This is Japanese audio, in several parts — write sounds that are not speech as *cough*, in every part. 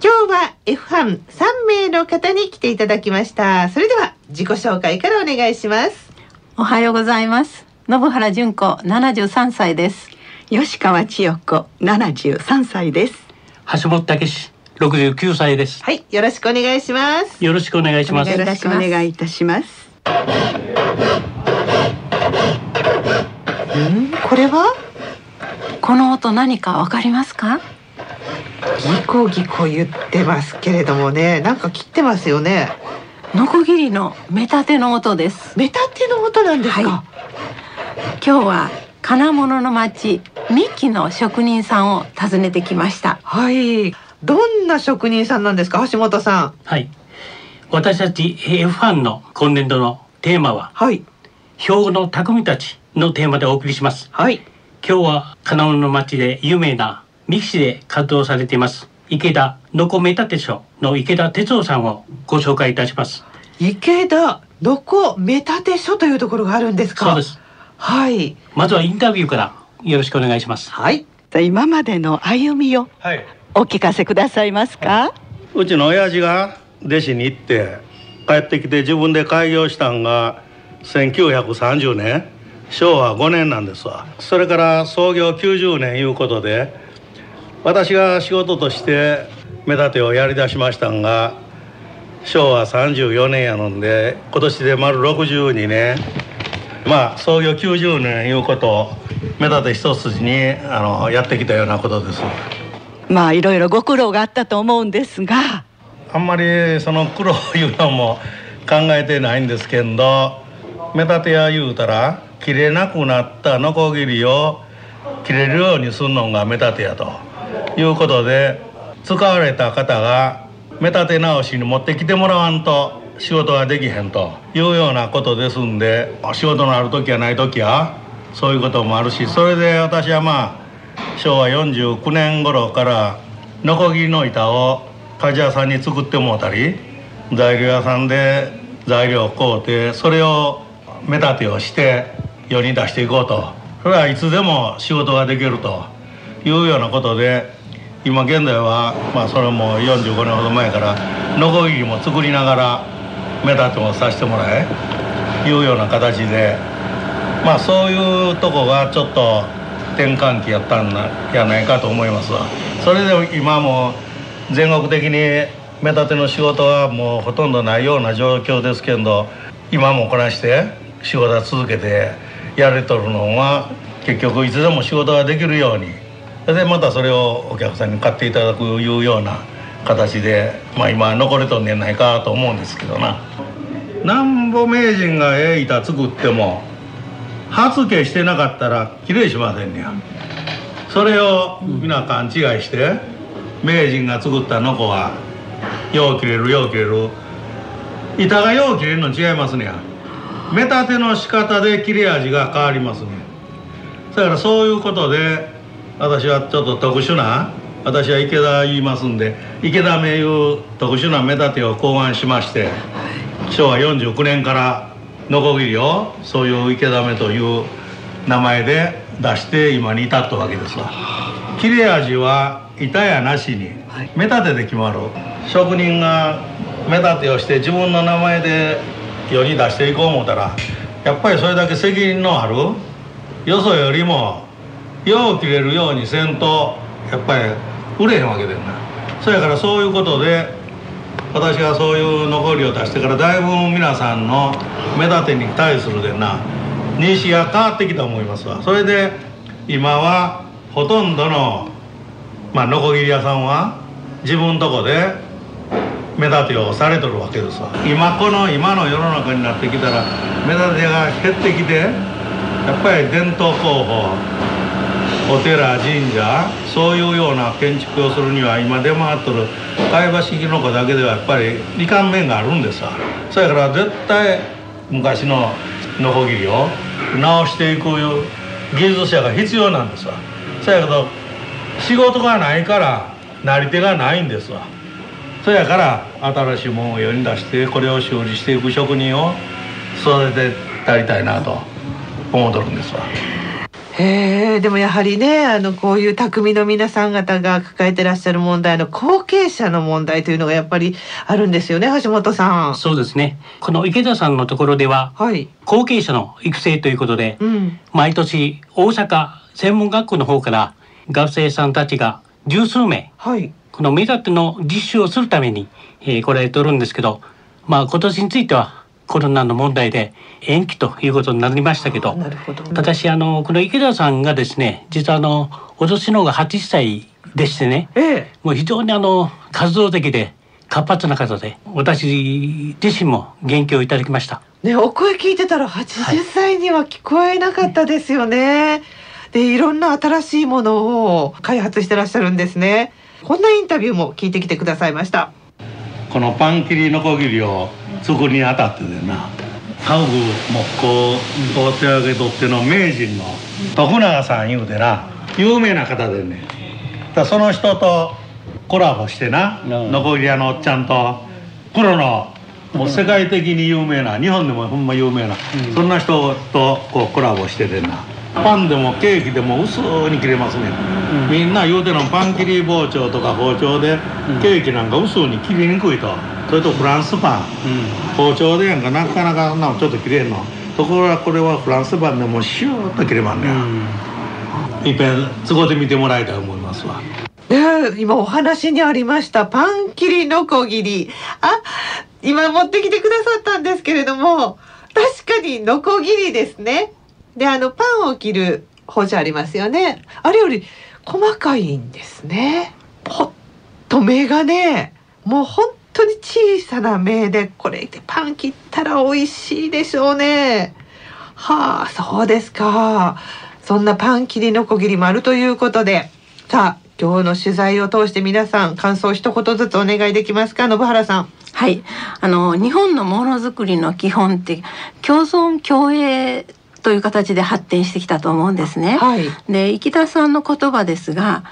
今日は F 班3名の方に来ていただきました。それでは自己紹介からお願いします。おはようございます。信原純子73歳です。吉川千代子73歳です。橋本武史69歳です。はいよろしくお願いします。よろしくお願いします。よろしくお願いいたします。うんこれは？この音何かわかりますか？ギコギコ言ってますけれどもねなんか切ってますよねノコギリの目立ての音ですメタテの音なんですか、は今日は金物の町三木の職人さんを訪ねてきましたはい。どんな職人さんなんですか、橋本さん。はい私たち F ファンの今年度のテーマははい。兵庫の匠たちのテーマでお送りしますはい。今日は金物の町で有名なミキシで活動されています池田のこメタテ所の池田哲夫さんをご紹介いたします池田のこメタテ所というところがあるんですか？そうで。すはい。まずはインタビューからよろしくお願いしますはい。今までの歩みをはい、お聞かせくださいますか？うちの親父が弟子に行って帰ってきて自分で開業したんが1930年昭和5年なんですわそれから創業90年いうことで私が仕事として目立てをやりだしましたんが昭和34年やのんで今年で丸62年。まあ創業90年いうことを目立て一筋にあのやってきたようなことです。まあいろいろご苦労があったと思うんですが。あんまりその苦労いうのも *laughs* 考えてないんですけど目立て屋言うたら切れなくなったノコギリを切れるようにするのが目立て屋ということで使われた方が目立て直しに持ってきてもらわんと仕事ができへんというようなことですんで仕事のある時やない時はそういうこともあるしそれで私はまあ昭和49年頃からノコギリの板を鍛冶屋さんに作ってもうたり材料屋さんで材料を買うてそれを目立てをして世に出していこうと。それはいつでも仕事ができると。いうようなことで今現在はまあそれも45年ほど前からノコギリも作りながら目立てもさせてもらえいうような形でまあそういうとこがちょっと転換期やったんやないかと思いますわ。それで今も全国的に目立ての仕事はもうほとんどないような状況ですけど今もこなして仕事は続けてやれとるのは結局いつでも仕事ができるようにそれでまたそれをお客さんに買っていただくいうような形で、まあ、今残れとんねんないかと思うんですけどな。なんぼ名人がええ板作っても発毛してなかったらきれいしませんねや。それを皆勘違いして名人が作ったノコはよう切れるよう切れる。板がよう切れるの違いますねや。目立ての仕方で切れ味が変わりますね。だからそういうことで私はちょっと特殊な私は池田言いますんで池田名いう特殊な目立てを考案しまして昭和49年からノコギリをそういう池田目という名前で出して今に至ったわけですわ。切れ味は板やなしに目立てで決まる。職人が目立てをして自分の名前で世に出していこう思ったらやっぱりそれだけ責任のあるよそよりもよう切れるようにせんとやっぱり売れへんわけだよなそやからそういうことで私がそういう残りを出してからだいぶ皆さんの目立てに対するでな認識が変わってきた思いますわ。それで今はほとんどのまあノコギリ屋さんは自分とこで目立てをされとるわけですわ。今この今の世の中になってきたら目立てが減ってきてやっぱり伝統工法お寺神社そういうような建築をするには今出回っとる貝橋式の子だけではやっぱり利かん面があるんですわ。そやから絶対昔のノコギリを直していく技術者が必要なんですわ。そやけど仕事がないからなり手がないんですわ。そやから新しいものを世に出してこれを修理していく職人を育ててやりたいなと思うとるんですわ。へえでもやはりねあのこういう匠の皆さん方が抱えてらっしゃる問題の後継者の問題というのがやっぱりあるんですよね橋本さん。そうですねこの池田さんのところでははい。後継者の育成ということで、うん。毎年大阪専門学校の方から学生さんたちが十数名はい。この目立ての実習をするために、えー来られておるんですけどまあ今年についてはコロナの問題で延期ということになりましたけどなるほど。ただしあのこの池田さんがですね実はあのお年の方が80歳でしてねええ。もう非常にあの活動的で活発な方で私自身も元気をいただきました。ねお声聞いてたら80歳には聞こえなかったですよね。でいろんな新しいものを開発してらっしゃるんですね。こんなインタビューも聞いてきてくださいました。このパン切りノコギリを作るにあたってでな。家具木工を手上げとっての名人の徳永さんいうてな有名な方でね。だその人とコラボしてなうん。ノコギリ屋のおっちゃんとプロのもう世界的に有名な日本でもほんま有名な、そんな人とこうコラボしててな。パンでもケーキでも薄に切れますね、みんな言うてるのパン切り包丁とか包丁でケーキなんか薄に切りにくいとそれとフランスパン。包丁でやんかなかなかなちょっと切れんの。ところがこれはフランスパンでもうシューッと切れまんねや、いっぺん都合で見てもらいたいと思いますわ。今お話にありました。パン切りのこぎり。あ今持ってきてくださったんですけれども確かにのこぎりですね。であのパンを切る包丁ありますよね。あれより細かいんですね。ほっと目がねもう本当に小さな目でこれでパン切ったら美味しいでしょうね。はあそうですか。そんなパン切りのこぎりもあるということで。さあ今日の取材を通して皆さん感想一言ずつお願いできますか？信原さん。はい、あの日本のものづくりの基本って共存共栄という形で発展してきたと思うんですね。はい。で池田さんの言葉ですが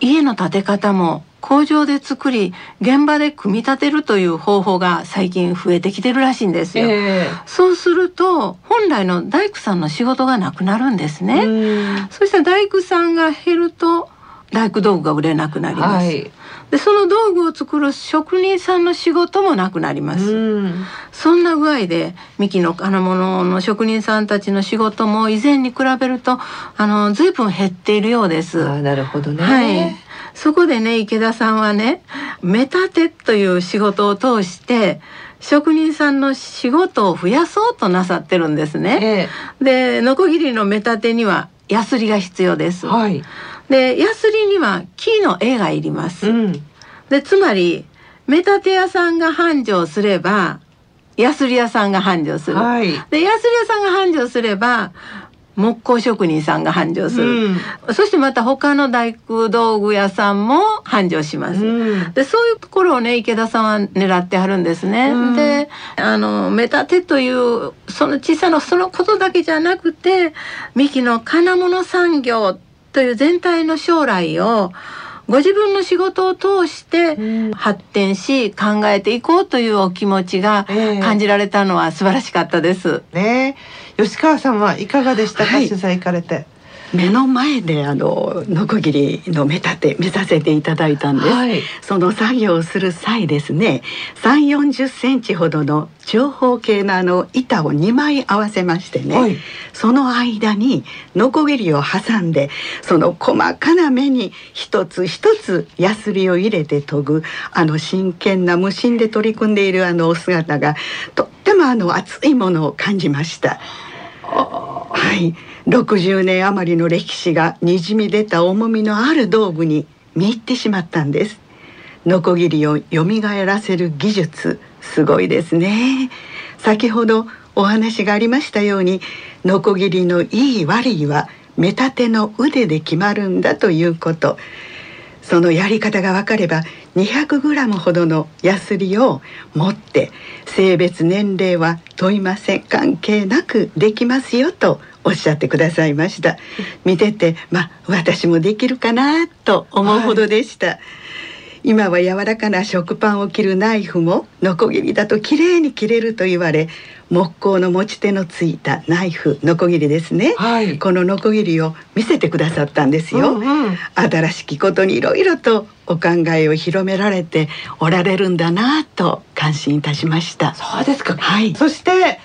家の建て方も工場で作り現場で組み立てるという方法が最近増えてきてるらしいんですよ。えそうすると本来の大工さんの仕事がなくなるんですえね。うんそしたら大工さんが減ると大工道具が売れなくなります。はいでその道具を作る職人さんの仕事もなくなります。うんそんな具合で三木の金物の職人さんたちの仕事も以前に比べるとあの随分減っているようです。なるほどねはい。そこでね池田さんはね目立てという仕事を通して職人さんの仕事を増やそうとなさってるんですね。えでノコギリの目立てにはヤスリが必要です。えはいでヤスリには木の絵がいります。うんでつまり目立て屋さんが繁盛すればヤスリ屋さんが繁盛する。はいでヤスリ屋さんが繁盛すれば木工職人さんが繁盛する。うんそしてまた他の大工道具屋さんも繁盛します。うんでそういうところをね池田さんは狙ってはるんですね。うんであの目立てというその小さなそのことだけじゃなくて三木の金物産業という全体の将来をご自分の仕事を通してうん。発展し考えていこうというお気持ちがええ。感じられたのは素晴らしかったです。ね。え吉川さんはいかがでしたか、はい。取材行かれて目の前であのノコギリの目立て見させていただいたんです、はい。その作業をする際ですね3 4 0センチほどの長方形のあの板を2枚合わせましてね、はい。その間にノコギリを挟んでその細かな目に一つ一つヤスリを入れて研ぐあの真剣な無心で取り組んでいるあのお姿がとってもあの熱いものを感じました。はい、60年余りの歴史がにじみ出た重みのある道具に見入ってしまったんです。ノコギリを蘇らせる技術すごいですね。先ほどお話がありましたようにノコギリのいい悪いは目立ての腕で決まるんだということ。そのやり方が分かれば 200g ほどのヤスリを持って性別年齢は問いません。関係なくできますよとおっしゃってくださいました。見ててまあ私もできるかなと思うほどでした、今は柔らかな食パンを切るナイフもノコギリだと綺麗に切れると言われ木工の持ち手のついたナイフノコギリですね、はい。このノコギリを見せてくださったんですよ、うんうん。新しきことにいろいろとお考えを広められておられるんだなと感心いたしました。そうですか。はい。そして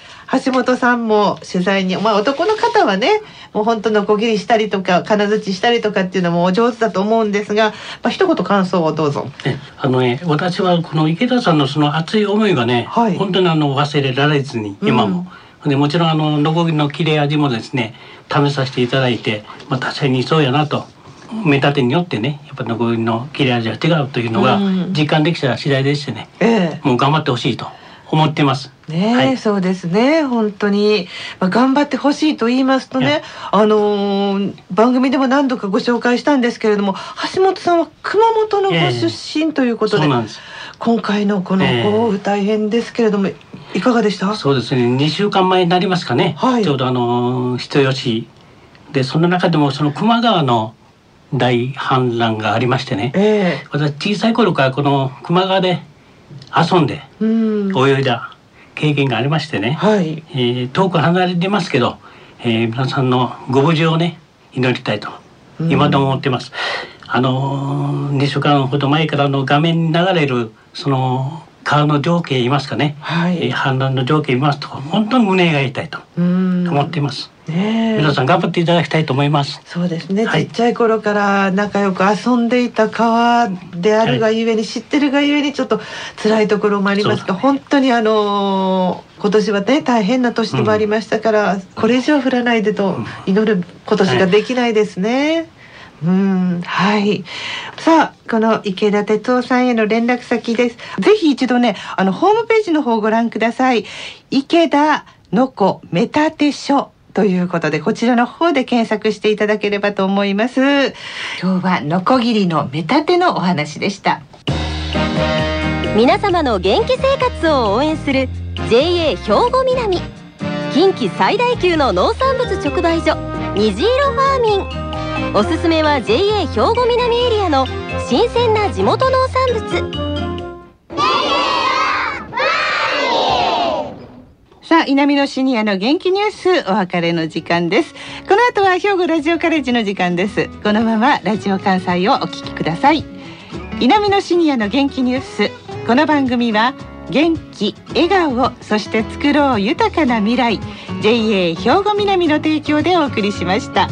橋本さんも取材に、まあ男の方はね、もう本当のこぎりしたりとか金槌したりとかっていうのもお上手だと思うんですが、まあ一言感想をどうぞ。ね、あのね、私はこの池田さんのその熱い思いがね、はい。本当にあの忘れられずに今も、でもちろんあのノコギリの切れ味もですね試させていただいて、まあ、確かにそうやなと目立てによってねやっぱノコギリの切れ味が違うというのがうん。実感できた次第でしてね、え。もう頑張ってほしいと思ってます。え。ねえ、はい。そうですね。本当に、まあ、頑張ってほしいと言いますとねえあのー番組でも何度かご紹介したんですけれども橋本さんは熊本のご出身ということで、そうなんです。今回のこのええ。豪雨大変ですけれども、いかがでした？そうですね。2週間前になりますかね、はい。ちょうどあの人吉。でその中でもその球磨川の大氾濫がありましてね。え私小さい頃からこの球磨川で遊んで泳いだ経験がありましてね、はい。えー遠く離れてますけど、えー皆さんのご無事をね祈りたいとうん。今でも思ってます。あの2週間ほど前からの画面に流れるその川の情景言いますかね、はい。えー氾濫の情景見ますと本当に胸が痛いとうん。思っています、ねえ。皆さん頑張っていただきたいと思います。そうですね、はい。ちっちゃい頃から仲良く遊んでいた川であるがゆえに、知ってるがゆえにちょっと辛いところもありますが、ね本当にあのー今年はね大変な年でもありましたから、これ以上降らないでと祈る今年ができないですね。うんうんはい。さあこの池田哲夫さんへの連絡先です。ぜひ一度ねあのホームページの方をご覧ください。池田のこ目立て書ということでこちらの方で検索していただければと思います。今日はノコギリの目立てのお話でした。皆様の元気生活を応援する JA 兵庫南。近畿最大級の農産物直売所虹色ファーミン。おすすめは JA 兵庫南エリアの新鮮な地元農産物。さあ南のシニアの元気ニュースお別れの時間です。この後は兵庫ラジオカレッジの時間です。このままラジオ関西をお聞きください。南のシニアの元気ニュース。この番組は元気笑顔そして作ろう豊かな未来 JA 兵庫南の提供でお送りしました。